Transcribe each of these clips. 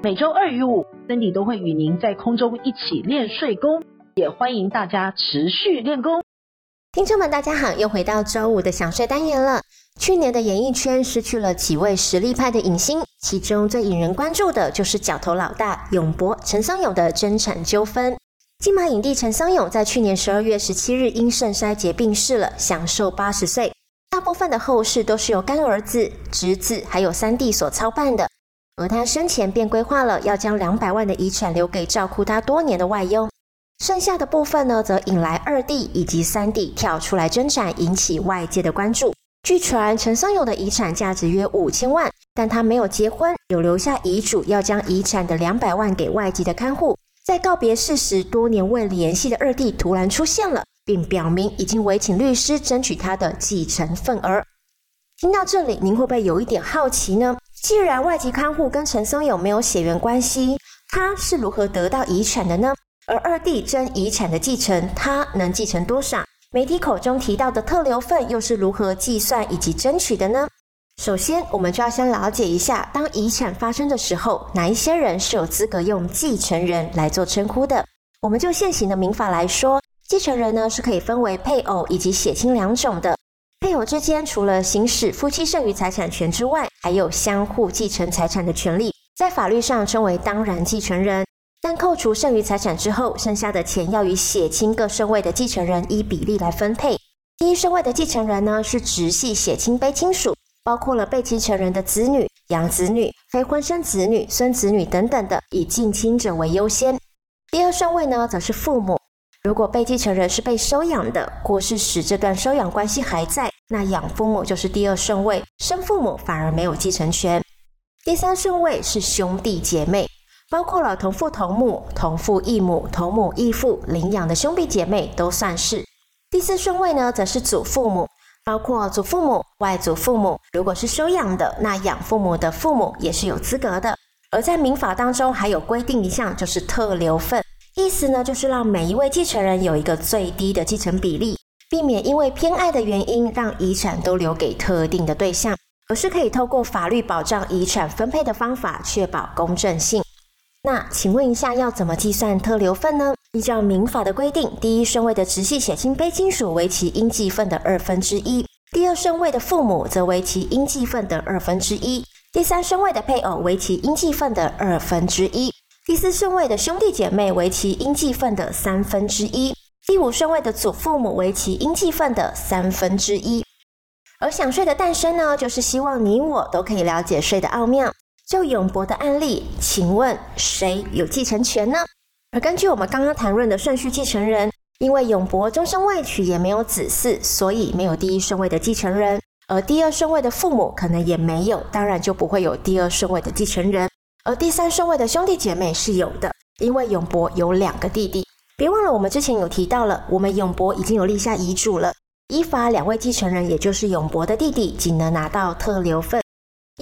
每周二与五，Cindy 都会与您在空中一起练睡功，也欢迎大家持续练功。听众们，大家好，又回到周五的想睡单元了。去年的演艺圈失去了几位实力派的影星，其中最引人关注的就是角头老大勇伯陈松勇的争产纠纷。金马影帝陈松勇在去年十二月十七日因肾衰竭病逝了，享寿八十岁。大部分的后事都是由干儿子、侄子还有三弟所操办的。而他生前便规划了要将两百万的遗产留给照顾他多年的外佣，剩下的部分呢，则引来二弟以及三弟跳出来争产，引起外界的关注。据传，陈松勇的遗产价值约五千万，但他没有结婚，有留下遗嘱要将遗产的两百万给外籍的看护。在告别式时，多年未联系的二弟突然出现了，并表明已经委请律师争取他的继承份额。听到这里，您会不会有一点好奇呢？既然外籍看护跟陈松勇没有血缘关系，他是如何得到遗产的呢？而二弟争遗产的继承，他能继承多少？媒体口中提到的特留份又是如何计算以及争取的呢？首先，我们就要先了解一下，当遗产发生的时候，哪一些人是有资格用继承人来做称呼的？我们就现行的民法来说，继承人呢是可以分为配偶以及血亲两种的。配偶之间除了行使夫妻剩余财产权之外，还有相互继承财产的权利，在法律上称为当然继承人。但扣除剩余财产之后，剩下的钱要与血亲各顺位的继承人依比例来分配。第一顺位的继承人呢，是直系血亲卑亲属，包括了被继承人的子女、养子女、非婚生子女、孙子女等等的，以近亲者为优先。第二顺位呢，则是父母。如果被继承人是被收养的，过世时这段收养关系还在，那养父母就是第二顺位，生父母反而没有继承权。第三顺位是兄弟姐妹，包括了同父同母、同父异母、同母异父领养的兄弟姐妹都算是。第四顺位呢，则是祖父母，包括祖父母、外祖父母。如果是收养的，那养父母的父母也是有资格的。而在民法当中还有规定一项，就是特留份。意思呢，就是让每一位继承人有一个最低的继承比例，避免因为偏爱的原因让遗产都留给特定的对象，而是可以透过法律保障遗产分配的方法，确保公正性。那请问一下，要怎么计算特留份呢？依照民法的规定，第一顺位的直系血亲卑亲属为其应继份的二分之一，第二顺位的父母则为其应继份的二分之一，第三顺位的配偶为其应继份的二分之一。第四顺位的兄弟姐妹为其应继份的三分之一，第五顺位的祖父母为其应继份的三分之一。而享税的诞生呢，就是希望你我都可以了解税的奥妙。就永伯的案例，请问谁有继承权呢？而根据我们刚刚谈论的顺序继承人，因为永伯终身未娶，也没有子嗣，所以没有第一顺位的继承人。而第二顺位的父母可能也没有，当然就不会有第二顺位的继承人。而第三顺位的兄弟姐妹是有的，因为永伯有两个弟弟。别忘了，我们之前有提到了，我们永伯已经有立下遗嘱了。依法，两位继承人，也就是永伯的弟弟，仅能拿到特留份。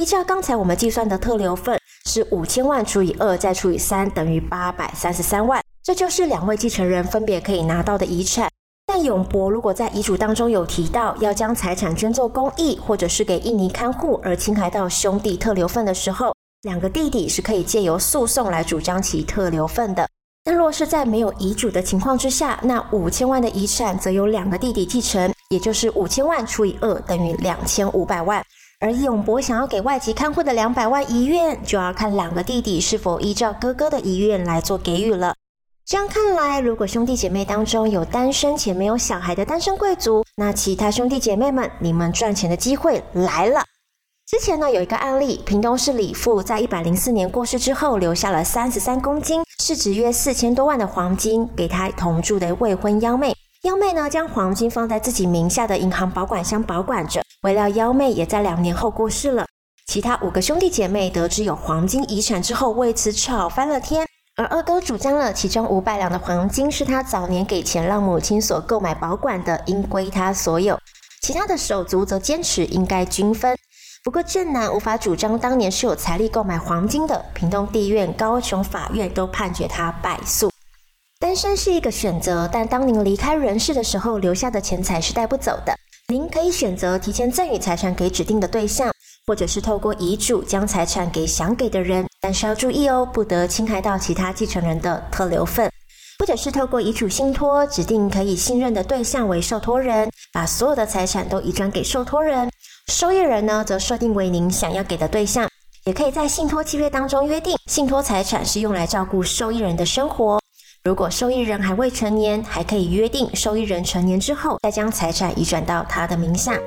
依照刚才我们计算的特留份是五千万除以二再除以三，等于八百三十三万。这就是两位继承人分别可以拿到的遗产。但永伯如果在遗嘱当中有提到要将财产捐做公益，或者是给印尼看护而侵害到兄弟特留份的时候，两个弟弟是可以借由诉讼来主张其特留份的，但若是在没有遗嘱的情况之下，那五千万的遗产则由两个弟弟继承，也就是五千万除以二等于两千五百万。而勇博想要给外籍看护的两百万遗愿，就要看两个弟弟是否依照哥哥的遗愿来做给予了。这样看来，如果兄弟姐妹当中有单身且没有小孩的单身贵族，那其他兄弟姐妹们，你们赚钱的机会来了。之前呢，有一个案例，屏东市李父在一百零四年过世之后，留下了三十三公斤，市值约四千多万的黄金给他同住的未婚幺妹。幺妹呢，将黄金放在自己名下的银行保管箱保管着。未料幺妹也在两年后过世了。其他五个兄弟姐妹得知有黄金遗产之后，为此吵翻了天。而二哥主张了其中五百两的黄金是他早年给钱让母亲所购买保管的，应归他所有。其他的手足则坚持应该均分。不过正男无法主张当年是有财力购买黄金的，屏东地院、高雄法院都判决他败诉。单身是一个选择，但当您离开人世的时候，留下的钱财是带不走的。您可以选择提前赠与财产给指定的对象，或者是透过遗嘱将财产给想给的人，但是要注意哦，不得侵害到其他继承人的特留份。或者是透过遗嘱信托，指定可以信任的对象为受托人，把所有的财产都移转给受托人。受益人呢，则设定为您想要给的对象。也可以在信托契约当中约定，信托财产是用来照顾受益人的生活。如果受益人还未成年，还可以约定受益人成年之后，再将财产移转到他的名下。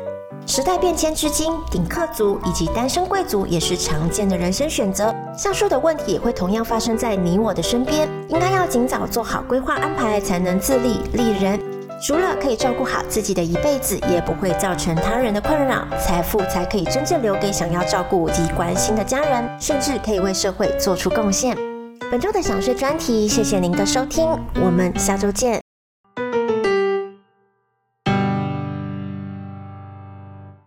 时代变迁至今，顶客族以及单身贵族也是常见的人生选择。上述的问题也会同样发生在你我的身边，应该要尽早做好规划安排，才能自立立人。除了可以照顾好自己的一辈子，也不会造成他人的困扰，财富才可以真正留给想要照顾及关心的家人，甚至可以为社会做出贡献。本周的想睡专题，谢谢您的收听，我们下周见。